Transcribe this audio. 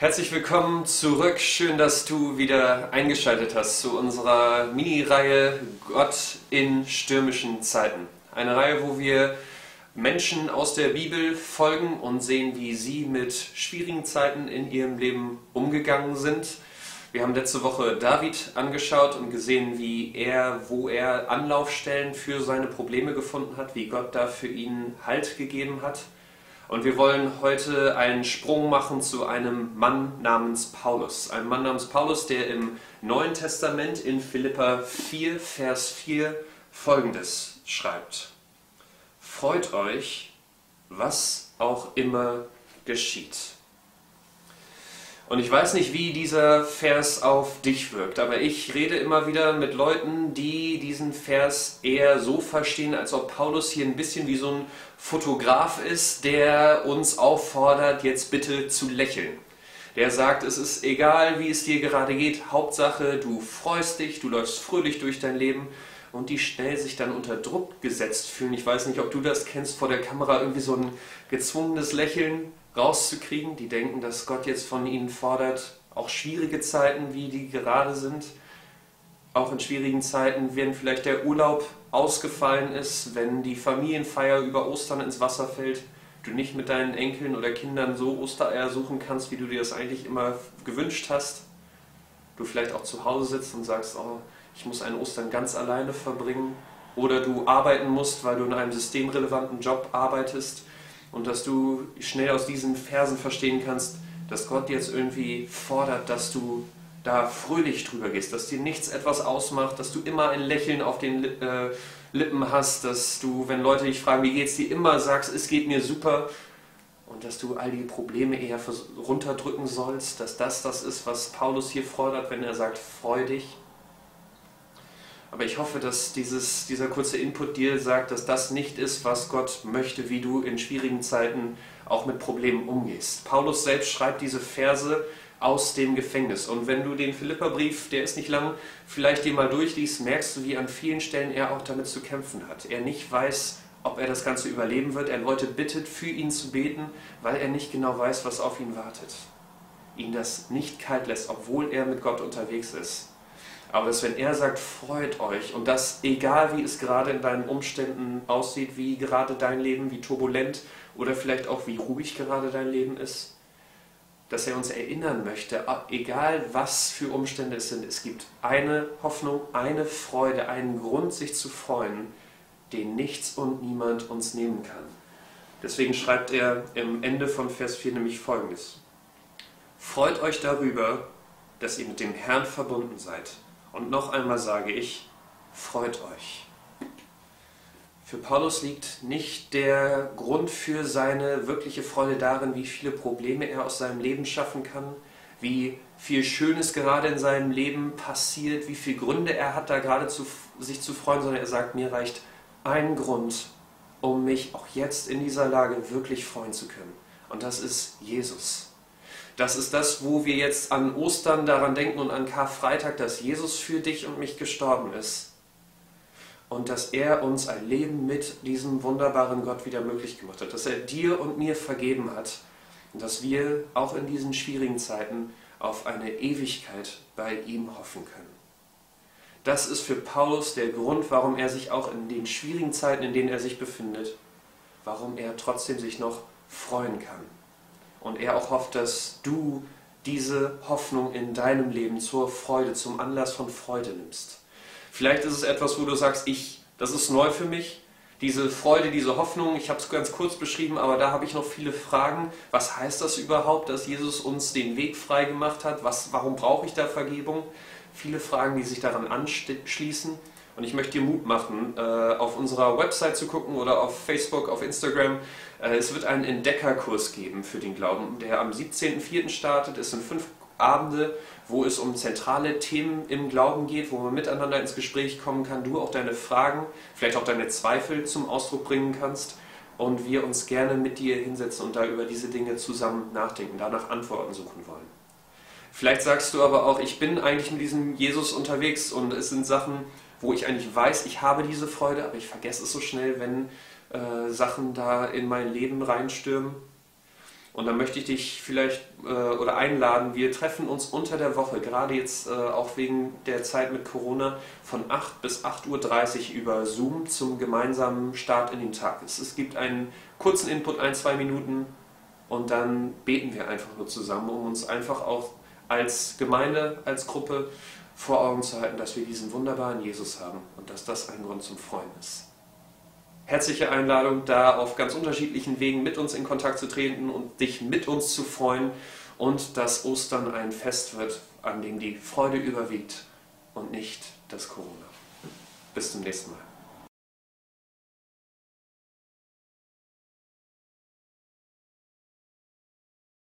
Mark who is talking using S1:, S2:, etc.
S1: Herzlich willkommen zurück. Schön, dass du wieder eingeschaltet hast zu unserer Mini-Reihe Gott in stürmischen Zeiten. Eine Reihe, wo wir Menschen aus der Bibel folgen und sehen, wie sie mit schwierigen Zeiten in ihrem Leben umgegangen sind. Wir haben letzte Woche David angeschaut und gesehen, wie er, wo er Anlaufstellen für seine Probleme gefunden hat, wie Gott da für ihn Halt gegeben hat. Und wir wollen heute einen Sprung machen zu einem Mann namens Paulus. Ein Mann namens Paulus, der im Neuen Testament in Philippa 4, Vers 4 folgendes schreibt. Freut euch, was auch immer geschieht. Und ich weiß nicht, wie dieser Vers auf dich wirkt, aber ich rede immer wieder mit Leuten, die diesen Vers eher so verstehen, als ob Paulus hier ein bisschen wie so ein Fotograf ist, der uns auffordert, jetzt bitte zu lächeln. Der sagt, es ist egal, wie es dir gerade geht, Hauptsache, du freust dich, du läufst fröhlich durch dein Leben und die schnell sich dann unter Druck gesetzt fühlen. Ich weiß nicht, ob du das kennst, vor der Kamera irgendwie so ein gezwungenes Lächeln rauszukriegen, die denken, dass Gott jetzt von ihnen fordert, auch schwierige Zeiten, wie die gerade sind, auch in schwierigen Zeiten, wenn vielleicht der Urlaub ausgefallen ist, wenn die Familienfeier über Ostern ins Wasser fällt, du nicht mit deinen Enkeln oder Kindern so Ostereier suchen kannst, wie du dir das eigentlich immer gewünscht hast, du vielleicht auch zu Hause sitzt und sagst, oh, ich muss einen Ostern ganz alleine verbringen, oder du arbeiten musst, weil du in einem systemrelevanten Job arbeitest. Und dass du schnell aus diesen Versen verstehen kannst, dass Gott jetzt irgendwie fordert, dass du da fröhlich drüber gehst, dass dir nichts etwas ausmacht, dass du immer ein Lächeln auf den äh, Lippen hast, dass du, wenn Leute dich fragen, wie geht's dir, immer sagst, es geht mir super. Und dass du all die Probleme eher runterdrücken sollst, dass das das ist, was Paulus hier fordert, wenn er sagt, freu dich. Aber ich hoffe, dass dieses, dieser kurze Input dir sagt, dass das nicht ist, was Gott möchte, wie du in schwierigen Zeiten auch mit Problemen umgehst. Paulus selbst schreibt diese Verse aus dem Gefängnis. Und wenn du den Philipperbrief, der ist nicht lang, vielleicht dir mal durchliest, merkst du, wie an vielen Stellen er auch damit zu kämpfen hat. Er nicht weiß, ob er das Ganze überleben wird. Er Leute bittet, für ihn zu beten, weil er nicht genau weiß, was auf ihn wartet. Ihn das nicht kalt lässt, obwohl er mit Gott unterwegs ist. Aber dass wenn er sagt, freut euch und das egal wie es gerade in deinen Umständen aussieht, wie gerade dein Leben, wie turbulent oder vielleicht auch wie ruhig gerade dein Leben ist, dass er uns erinnern möchte, egal was für Umstände es sind, es gibt eine Hoffnung, eine Freude, einen Grund, sich zu freuen, den nichts und niemand uns nehmen kann. Deswegen schreibt er im Ende von Vers 4 nämlich folgendes. Freut euch darüber, dass ihr mit dem Herrn verbunden seid und noch einmal sage ich, freut euch. Für Paulus liegt nicht der Grund für seine wirkliche Freude darin, wie viele Probleme er aus seinem Leben schaffen kann, wie viel Schönes gerade in seinem Leben passiert, wie viele Gründe er hat, da gerade zu, sich zu freuen, sondern er sagt, mir reicht ein Grund, um mich auch jetzt in dieser Lage wirklich freuen zu können. Und das ist Jesus. Das ist das, wo wir jetzt an Ostern daran denken und an Karfreitag, dass Jesus für dich und mich gestorben ist. Und dass er uns ein Leben mit diesem wunderbaren Gott wieder möglich gemacht hat. Dass er dir und mir vergeben hat. Und dass wir auch in diesen schwierigen Zeiten auf eine Ewigkeit bei ihm hoffen können. Das ist für Paulus der Grund, warum er sich auch in den schwierigen Zeiten, in denen er sich befindet, warum er trotzdem sich noch freuen kann und er auch hofft, dass du diese Hoffnung in deinem Leben zur Freude, zum Anlass von Freude nimmst. Vielleicht ist es etwas, wo du sagst, ich, das ist neu für mich, diese Freude, diese Hoffnung, ich habe es ganz kurz beschrieben, aber da habe ich noch viele Fragen. Was heißt das überhaupt, dass Jesus uns den Weg frei gemacht hat? Was, warum brauche ich da Vergebung? Viele Fragen, die sich daran anschließen. Und ich möchte dir Mut machen, äh, auf unserer Website zu gucken oder auf Facebook, auf Instagram. Äh, es wird einen Entdeckerkurs geben für den Glauben, der am 17.04. startet. Es sind fünf Abende, wo es um zentrale Themen im Glauben geht, wo man miteinander ins Gespräch kommen kann, du auch deine Fragen, vielleicht auch deine Zweifel zum Ausdruck bringen kannst und wir uns gerne mit dir hinsetzen und da über diese Dinge zusammen nachdenken, danach Antworten suchen wollen. Vielleicht sagst du aber auch, ich bin eigentlich mit diesem Jesus unterwegs und es sind Sachen, wo ich eigentlich weiß, ich habe diese Freude, aber ich vergesse es so schnell, wenn äh, Sachen da in mein Leben reinstürmen. Und dann möchte ich dich vielleicht äh, oder einladen, wir treffen uns unter der Woche, gerade jetzt äh, auch wegen der Zeit mit Corona, von 8 bis 8.30 Uhr über Zoom zum gemeinsamen Start in den Tag. Es, es gibt einen kurzen Input, ein, zwei Minuten und dann beten wir einfach nur zusammen, um uns einfach auch als Gemeinde, als Gruppe vor Augen zu halten, dass wir diesen wunderbaren Jesus haben und dass das ein Grund zum Freuen ist herzliche Einladung, da auf ganz unterschiedlichen Wegen mit uns in Kontakt zu treten und dich mit uns zu freuen und dass Ostern ein Fest wird, an dem die Freude überwiegt und nicht das Corona. Bis zum nächsten Mal.